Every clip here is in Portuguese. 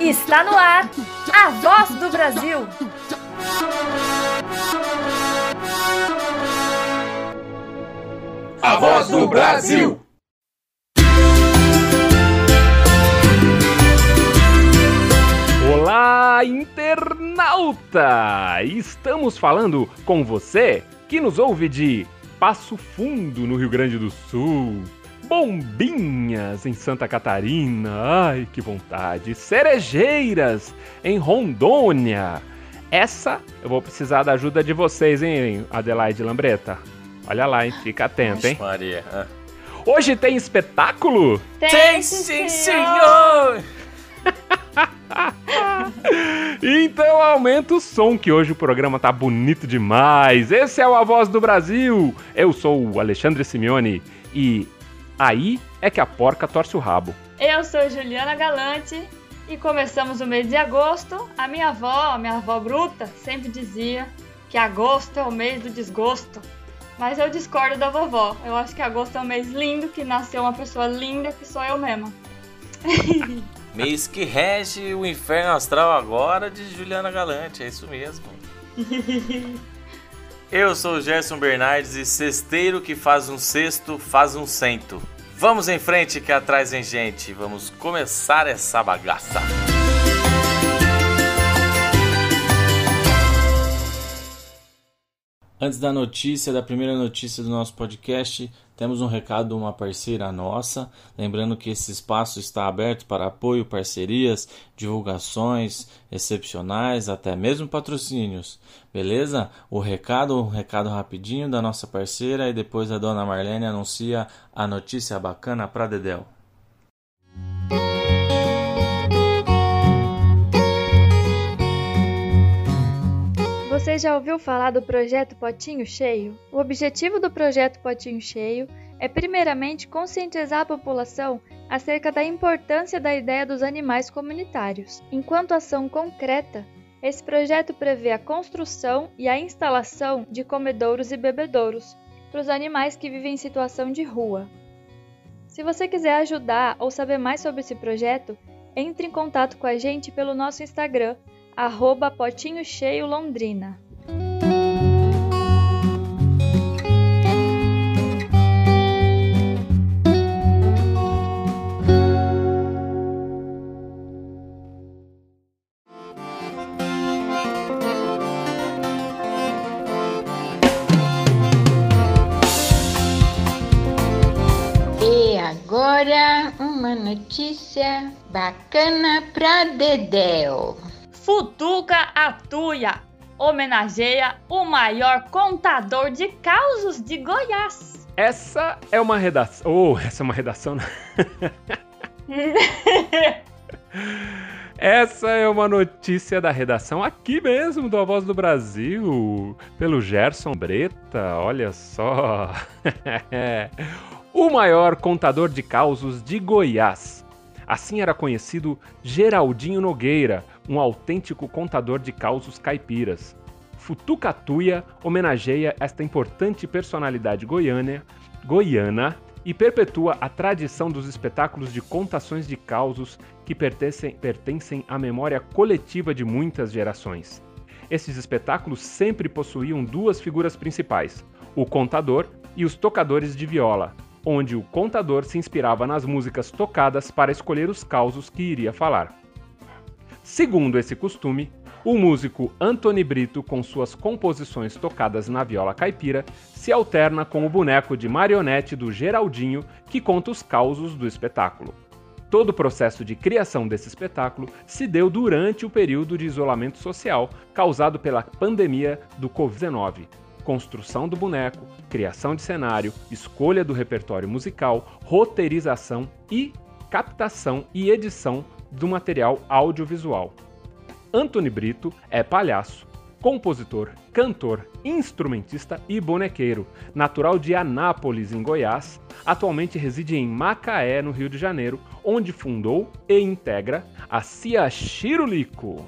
Está no ar a voz do Brasil. A voz do Brasil. Olá, internauta! Estamos falando com você que nos ouve de Passo Fundo, no Rio Grande do Sul. Bombinhas em Santa Catarina, ai que vontade. Cerejeiras em Rondônia. Essa eu vou precisar da ajuda de vocês, hein, Adelaide Lambreta? Olha lá, hein? Fica atento, hein? Maria. Hoje tem espetáculo? Tem sim, senhor! então aumenta o som que hoje o programa tá bonito demais. Esse é o A Voz do Brasil. Eu sou o Alexandre Simeone e aí é que a porca torce o rabo. Eu sou Juliana Galante e começamos o mês de agosto. A minha avó, a minha avó bruta, sempre dizia que agosto é o mês do desgosto. Mas eu discordo da vovó. Eu acho que agosto é um mês lindo, que nasceu uma pessoa linda que sou eu mesma. Mês que rege o inferno astral agora de Juliana Galante, é isso mesmo. Eu sou o Gerson Bernardes e cesteiro que faz um cesto, faz um cento. Vamos em frente que atrás vem gente, vamos começar essa bagaça. Antes da notícia, da primeira notícia do nosso podcast, temos um recado de uma parceira nossa. Lembrando que esse espaço está aberto para apoio, parcerias, divulgações excepcionais, até mesmo patrocínios. Beleza? O recado, um recado rapidinho da nossa parceira e depois a dona Marlene anuncia a notícia bacana para Dedel. Já ouviu falar do projeto Potinho Cheio? O objetivo do projeto Potinho Cheio é, primeiramente, conscientizar a população acerca da importância da ideia dos animais comunitários. Enquanto ação concreta, esse projeto prevê a construção e a instalação de comedouros e bebedouros para os animais que vivem em situação de rua. Se você quiser ajudar ou saber mais sobre esse projeto, entre em contato com a gente pelo nosso Instagram arroba Potinho Cheio Londrina. Notícia bacana pra Dedéu. Futuca Atuia homenageia o maior contador de causos de Goiás. Essa é uma redação. Oh, essa é uma redação. Essa é uma notícia da redação aqui mesmo do A Voz do Brasil, pelo Gerson Breta, olha só. o maior contador de causos de Goiás. Assim era conhecido Geraldinho Nogueira, um autêntico contador de causos caipiras. Futucatuia homenageia esta importante personalidade goiana, goiana e perpetua a tradição dos espetáculos de contações de causos que pertencem, pertencem à memória coletiva de muitas gerações. Esses espetáculos sempre possuíam duas figuras principais, o contador e os tocadores de viola, onde o contador se inspirava nas músicas tocadas para escolher os causos que iria falar. Segundo esse costume, o músico Anthony Brito, com suas composições tocadas na viola caipira, se alterna com o boneco de marionete do Geraldinho, que conta os causos do espetáculo. Todo o processo de criação desse espetáculo se deu durante o período de isolamento social causado pela pandemia do Covid-19. Construção do boneco, criação de cenário, escolha do repertório musical, roteirização e captação e edição do material audiovisual. Anthony Brito é palhaço, compositor, cantor, instrumentista e bonequeiro, natural de Anápolis, em Goiás, atualmente reside em Macaé, no Rio de Janeiro, onde fundou e integra a Cia Chirulico.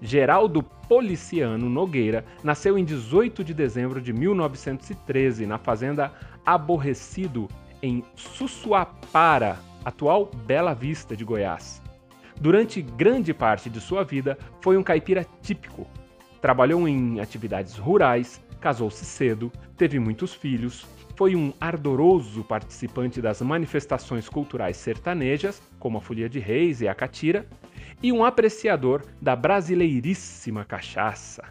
Geraldo Policiano Nogueira nasceu em 18 de dezembro de 1913 na fazenda Aborrecido, em Sussuapara, atual Bela Vista de Goiás. Durante grande parte de sua vida, foi um caipira típico. Trabalhou em atividades rurais, casou-se cedo, teve muitos filhos, foi um ardoroso participante das manifestações culturais sertanejas, como a Folia de Reis e a Catira, e um apreciador da brasileiríssima cachaça.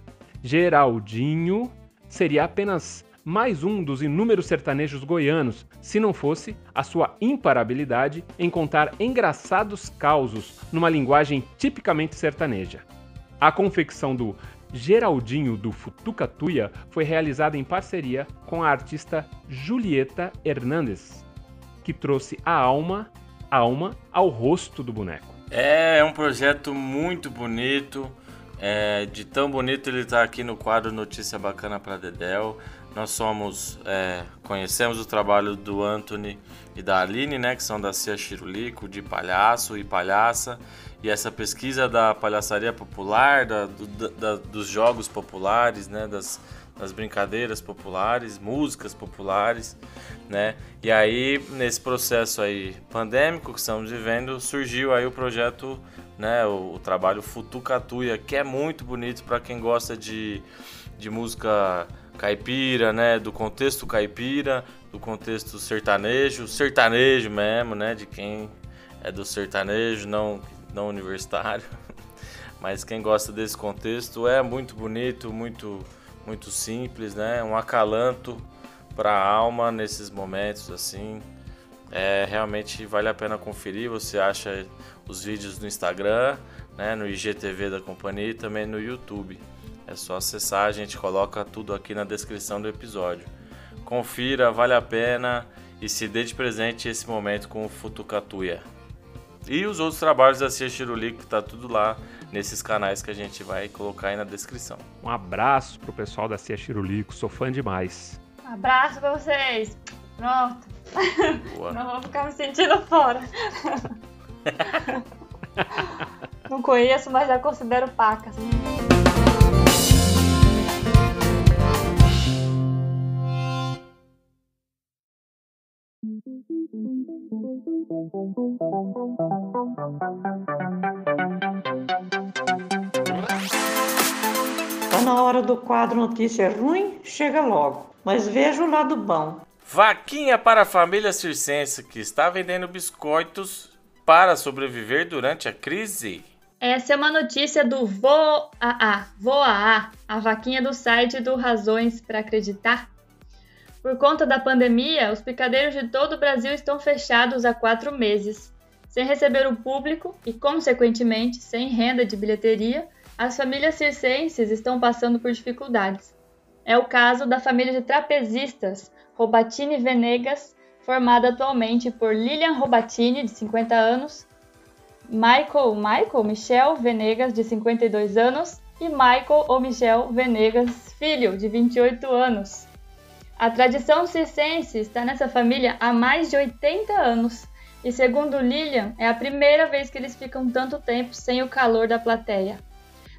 Geraldinho seria apenas mais um dos inúmeros sertanejos goianos, se não fosse a sua imparabilidade em contar engraçados causos numa linguagem tipicamente sertaneja. A confecção do Geraldinho do Futucatuia foi realizada em parceria com a artista Julieta Hernandes, que trouxe a alma, alma ao rosto do boneco. É, é um projeto muito bonito. É, de tão bonito ele está aqui no quadro Notícia Bacana para Dedel. Nós somos, é, conhecemos o trabalho do Anthony e da Aline, né, que são da Cia Chirulico, de palhaço e palhaça. E essa pesquisa da palhaçaria popular, da, do, da, dos jogos populares, né, das, das brincadeiras populares, músicas populares, né? E aí, nesse processo aí pandêmico que estamos vivendo, surgiu aí o projeto, né, o, o trabalho Futucatuia, que é muito bonito para quem gosta de, de música caipira, né? Do contexto caipira, do contexto sertanejo, sertanejo mesmo, né? De quem é do sertanejo, não, não universitário. Mas quem gosta desse contexto é muito bonito, muito, muito simples, né? Um acalanto para a alma nesses momentos assim. É, realmente vale a pena conferir. Você acha os vídeos no Instagram, né, no IGTV da companhia e também no YouTube. É só acessar, a gente coloca tudo aqui na descrição do episódio. Confira, vale a pena e se dê de presente esse momento com o Futucatuia. E os outros trabalhos da Cia Chirulico, que tá tudo lá nesses canais que a gente vai colocar aí na descrição. Um abraço pro pessoal da Cia Chirulico, sou fã demais. Um abraço pra vocês. Pronto. Boa. Não vou ficar me sentindo fora. Não conheço, mas já considero pacas. Tá na hora do quadro Notícia Ruim, chega logo. Mas veja o lado bom. Vaquinha para a família circense que está vendendo biscoitos para sobreviver durante a crise. Essa é uma notícia do Voaa, Voaa, a vaquinha do site do Razões para Acreditar. Por conta da pandemia, os picadeiros de todo o Brasil estão fechados há quatro meses. Sem receber o público e, consequentemente, sem renda de bilheteria, as famílias circenses estão passando por dificuldades. É o caso da família de trapezistas Robatini Venegas, formada atualmente por Lilian Robatini, de 50 anos, Michael, Michael Michel Venegas, de 52 anos, e Michael ou Michel Venegas, filho, de 28 anos. A tradição circense está nessa família há mais de 80 anos e, segundo Lilian, é a primeira vez que eles ficam tanto tempo sem o calor da plateia.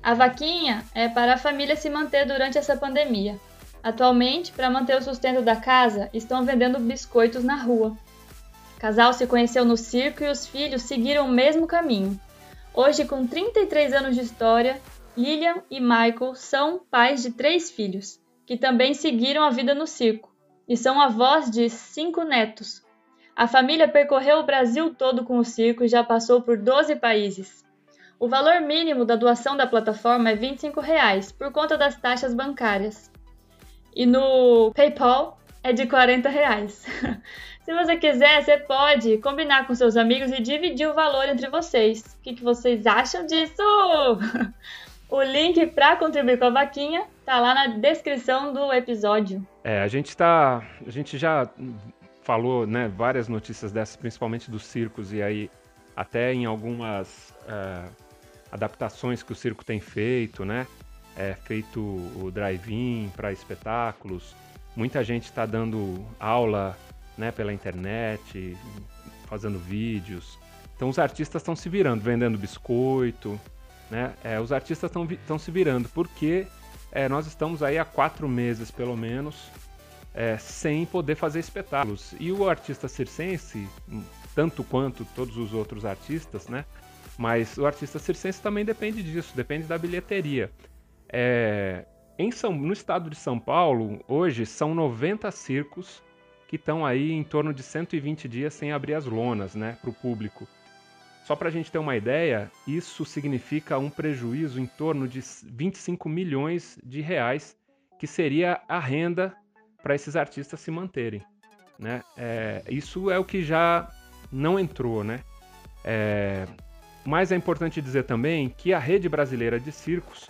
A vaquinha é para a família se manter durante essa pandemia. Atualmente, para manter o sustento da casa, estão vendendo biscoitos na rua. O casal se conheceu no circo e os filhos seguiram o mesmo caminho. Hoje, com 33 anos de história, Lilian e Michael são pais de três filhos que também seguiram a vida no circo, e são avós de cinco netos. A família percorreu o Brasil todo com o circo e já passou por 12 países. O valor mínimo da doação da plataforma é 25 reais, por conta das taxas bancárias. E no PayPal é de 40 reais. Se você quiser, você pode combinar com seus amigos e dividir o valor entre vocês. O que, que vocês acham disso? O link para contribuir com a vaquinha tá lá na descrição do episódio. É, a gente tá, a gente já falou, né, várias notícias dessas, principalmente dos circos e aí até em algumas é, adaptações que o circo tem feito, né? É feito o drive-in para espetáculos. Muita gente está dando aula, né, pela internet, fazendo vídeos. Então os artistas estão se virando, vendendo biscoito, né? É, os artistas estão se virando, porque é, nós estamos aí há quatro meses, pelo menos, é, sem poder fazer espetáculos. E o artista circense, tanto quanto todos os outros artistas, né? Mas o artista circense também depende disso, depende da bilheteria. É, em São, no estado de São Paulo, hoje, são 90 circos que estão aí em torno de 120 dias sem abrir as lonas né, para o público. Só para a gente ter uma ideia, isso significa um prejuízo em torno de 25 milhões de reais, que seria a renda para esses artistas se manterem. Né? É, isso é o que já não entrou. Né? É, mas é importante dizer também que a rede brasileira de circos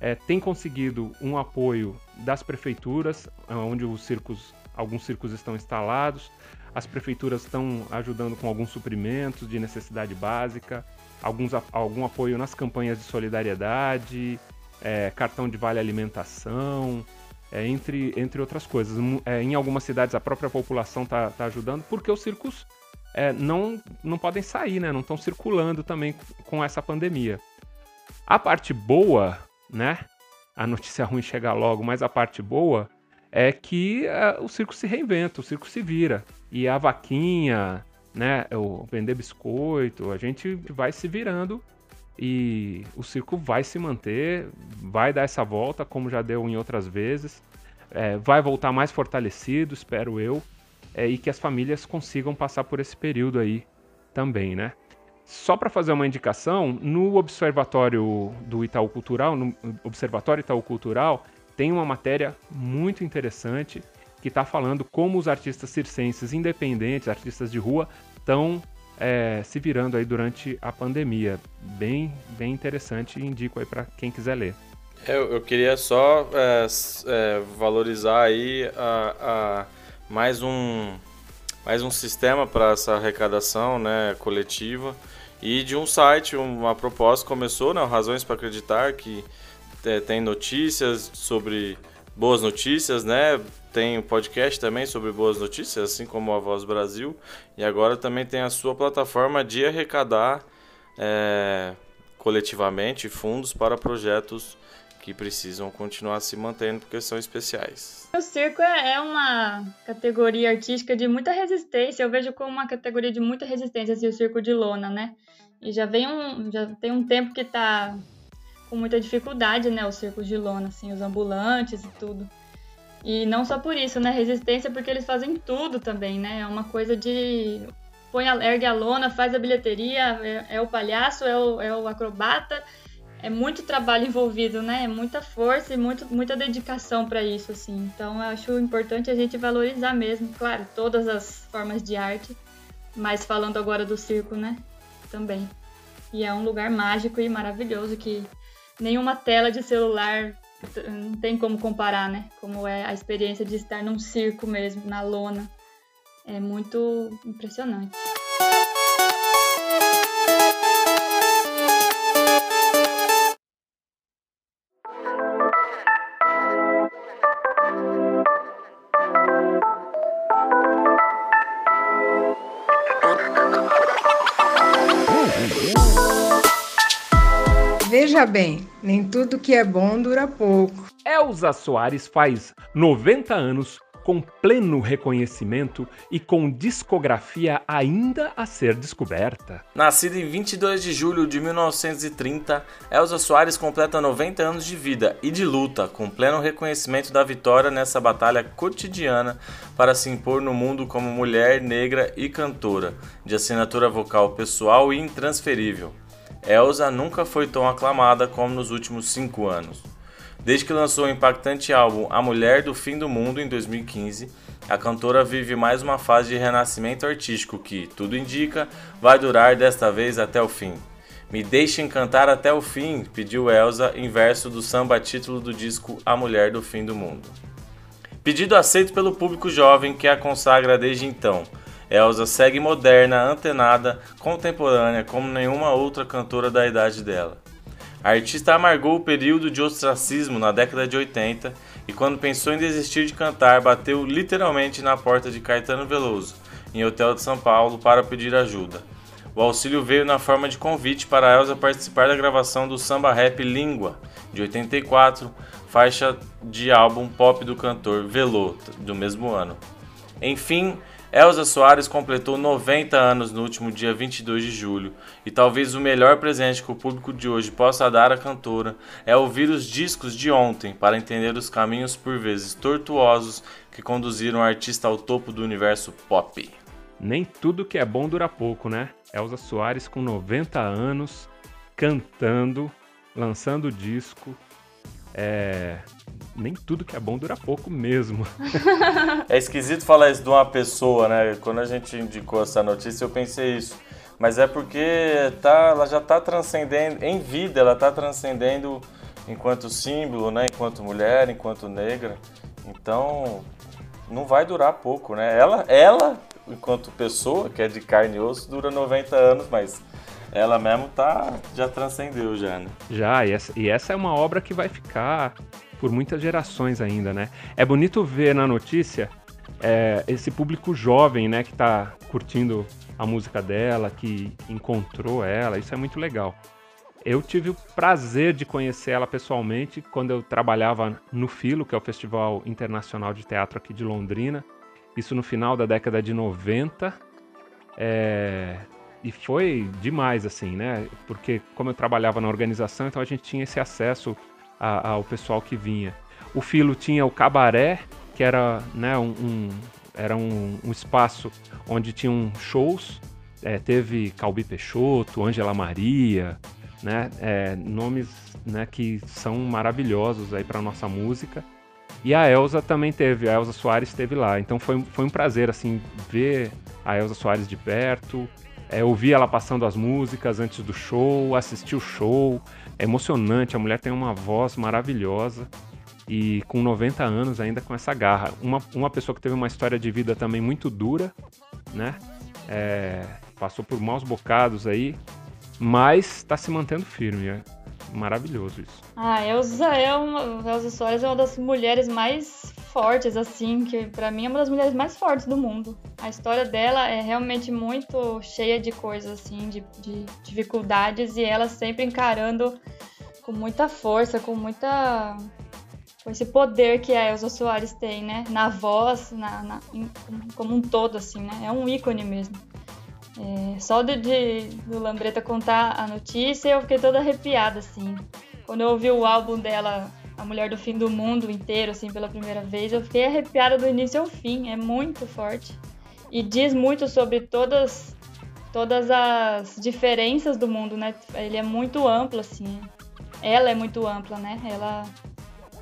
é, tem conseguido um apoio das prefeituras, onde os circos, alguns circos estão instalados. As prefeituras estão ajudando com alguns suprimentos de necessidade básica, alguns, algum apoio nas campanhas de solidariedade, é, cartão de vale alimentação, é, entre, entre outras coisas. É, em algumas cidades a própria população está tá ajudando, porque os circos é, não, não podem sair, né? não estão circulando também com essa pandemia. A parte boa né? A notícia ruim chega logo, mas a parte boa é que uh, o circo se reinventa, o circo se vira. E a vaquinha, né, o vender biscoito, a gente vai se virando e o circo vai se manter, vai dar essa volta, como já deu em outras vezes, é, vai voltar mais fortalecido, espero eu, é, e que as famílias consigam passar por esse período aí também, né? Só para fazer uma indicação, no Observatório do Itaú Cultural, no Observatório Itaú Cultural, tem uma matéria muito interessante que está falando como os artistas circenses independentes, artistas de rua, estão é, se virando aí durante a pandemia. Bem, bem interessante e indico aí para quem quiser ler. Eu, eu queria só é, é, valorizar aí a, a, mais um mais um sistema para essa arrecadação né, coletiva e de um site, uma proposta começou, né, Razões para Acreditar, que tem notícias sobre boas notícias, né? Tem o um podcast também sobre boas notícias, assim como a Voz Brasil. E agora também tem a sua plataforma de arrecadar é, coletivamente fundos para projetos que precisam continuar se mantendo porque são especiais. O circo é, é uma categoria artística de muita resistência. Eu vejo como uma categoria de muita resistência assim, o circo de lona, né? E já vem um, já tem um tempo que tá com muita dificuldade, né, os circos de lona, assim, os ambulantes e tudo. E não só por isso, né, resistência porque eles fazem tudo também, né? É uma coisa de põe a, ergue a lona, faz a bilheteria, é, é o palhaço, é o, é o acrobata, é muito trabalho envolvido, né? É muita força e muito, muita dedicação para isso, assim. Então, eu acho importante a gente valorizar mesmo, claro, todas as formas de arte, mas falando agora do circo, né? Também. E é um lugar mágico e maravilhoso que nenhuma tela de celular não tem como comparar, né? Como é a experiência de estar num circo mesmo, na lona. É muito impressionante. Veja bem, nem tudo que é bom dura pouco. Elza Soares faz 90 anos com pleno reconhecimento e com discografia ainda a ser descoberta. Nascida em 22 de julho de 1930, Elza Soares completa 90 anos de vida e de luta, com pleno reconhecimento da vitória nessa batalha cotidiana para se impor no mundo como mulher negra e cantora, de assinatura vocal pessoal e intransferível. Elsa nunca foi tão aclamada como nos últimos cinco anos. Desde que lançou o impactante álbum A Mulher do Fim do Mundo em 2015, a cantora vive mais uma fase de renascimento artístico que, tudo indica, vai durar desta vez até o fim. Me deixem cantar até o fim, pediu Elsa em verso do samba título do disco A Mulher do Fim do Mundo. Pedido aceito pelo público jovem que a consagra desde então, Elsa segue moderna, antenada, contemporânea como nenhuma outra cantora da idade dela. A artista amargou o período de ostracismo na década de 80 e, quando pensou em desistir de cantar, bateu literalmente na porta de Caetano Veloso, em hotel de São Paulo, para pedir ajuda. O auxílio veio na forma de convite para Elsa participar da gravação do samba rap Língua, de 84, faixa de álbum pop do cantor Velô, do mesmo ano. Enfim, Elza Soares completou 90 anos no último dia 22 de julho, e talvez o melhor presente que o público de hoje possa dar à cantora é ouvir os discos de ontem para entender os caminhos por vezes tortuosos que conduziram o artista ao topo do universo pop. Nem tudo que é bom dura pouco, né? Elza Soares com 90 anos, cantando, lançando disco. É, nem tudo que é bom dura pouco mesmo. é esquisito falar isso de uma pessoa, né? Quando a gente indicou essa notícia, eu pensei isso. Mas é porque tá, ela já está transcendendo, em vida, ela está transcendendo enquanto símbolo, né? Enquanto mulher, enquanto negra. Então, não vai durar pouco, né? Ela, ela enquanto pessoa, que é de carne e osso, dura 90 anos, mas ela mesmo tá já transcendeu já, né? Já, e essa, e essa é uma obra que vai ficar por muitas gerações ainda, né? É bonito ver na notícia é, esse público jovem, né, que está curtindo a música dela, que encontrou ela, isso é muito legal. Eu tive o prazer de conhecer ela pessoalmente quando eu trabalhava no Filo, que é o Festival Internacional de Teatro aqui de Londrina, isso no final da década de 90. É, e foi demais, assim, né? Porque como eu trabalhava na organização, então a gente tinha esse acesso a, ao pessoal que vinha. O Filo tinha o cabaré, que era, né, um, um era um, um, espaço onde tinham shows. É, teve Calbi Peixoto, Ângela Maria, né, é, nomes né, que são maravilhosos aí para nossa música. E a Elsa também teve, a Elsa Soares esteve lá. Então foi, foi um prazer assim ver a Elsa Soares de perto, é, ouvir ela passando as músicas antes do show, assistir o show. É emocionante, a mulher tem uma voz maravilhosa e com 90 anos ainda com essa garra. Uma, uma pessoa que teve uma história de vida também muito dura, né? É, passou por maus bocados aí, mas está se mantendo firme. Maravilhoso isso. Ah, Elza é uma, Elza Soares é uma das mulheres mais fortes, assim, que para mim é uma das mulheres mais fortes do mundo. A história dela é realmente muito cheia de coisas, assim, de, de dificuldades e ela sempre encarando com muita força, com muita. com esse poder que a Elza Soares tem, né? Na voz, na, na como um todo, assim, né? É um ícone mesmo. É, só de, de, do Lambreta contar a notícia, eu fiquei toda arrepiada, assim. Quando eu ouvi o álbum dela a Mulher do Fim do Mundo inteiro, assim, pela primeira vez, eu fiquei arrepiada do início ao fim. É muito forte. E diz muito sobre todas, todas as diferenças do mundo, né? Ele é muito amplo, assim. Ela é muito ampla, né? Ela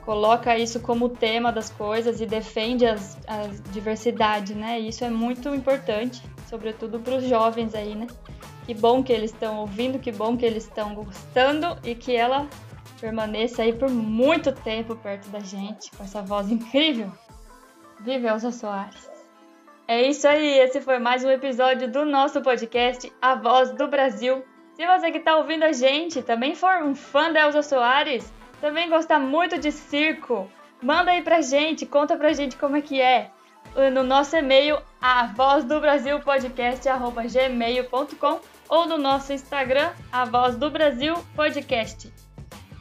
coloca isso como tema das coisas e defende as, a diversidade, né? Isso é muito importante, sobretudo para os jovens aí, né? Que bom que eles estão ouvindo, que bom que eles estão gostando e que ela permaneça aí por muito tempo perto da gente, com essa voz incrível. Vive Elza Soares. É isso aí, esse foi mais um episódio do nosso podcast A Voz do Brasil. Se você que está ouvindo a gente também for um fã da Elza Soares, também gosta muito de circo, manda aí pra gente, conta pra gente como é que é. No nosso e-mail, a voz do Brasil podcast gmail.com ou no nosso Instagram, a voz do Brasil podcast.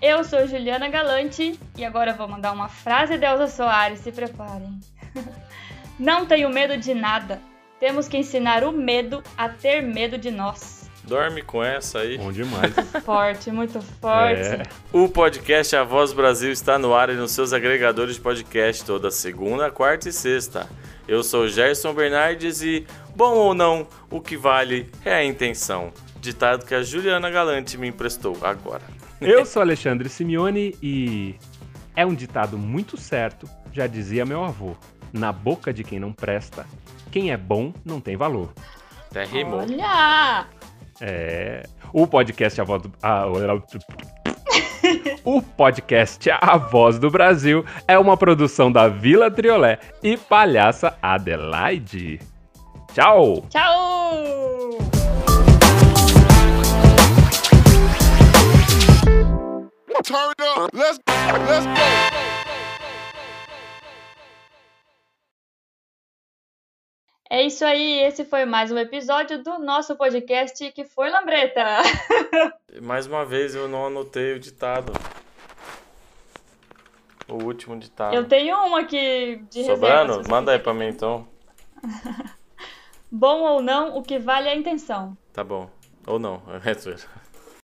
Eu sou Juliana Galante e agora vou mandar uma frase de Elza Soares, se preparem. Não tenho medo de nada. Temos que ensinar o medo a ter medo de nós. Dorme com essa aí. Bom demais. forte, muito forte. É. O podcast A Voz Brasil está no ar e nos seus agregadores de podcast toda segunda, quarta e sexta. Eu sou Gerson Bernardes e, bom ou não, o que vale é a intenção. Ditado que a Juliana Galante me emprestou agora. Eu sou Alexandre Simeone e é um ditado muito certo, já dizia meu avô. Na boca de quem não presta, quem é bom não tem valor. Até rimou. Olha! É. O podcast A Voz do. Ah, o podcast A Voz do Brasil é uma produção da Vila Triolé e Palhaça Adelaide. Tchau! Tchau! Turn up. Let's let's go. É isso aí, esse foi mais um episódio do nosso podcast que foi Lambreta. mais uma vez eu não anotei o ditado. O último ditado. Eu tenho um aqui de Sobrando? reserva. se Manda você aí pra mim então. Bom ou não, o que vale é a intenção. Tá bom. Ou não, é zoeira.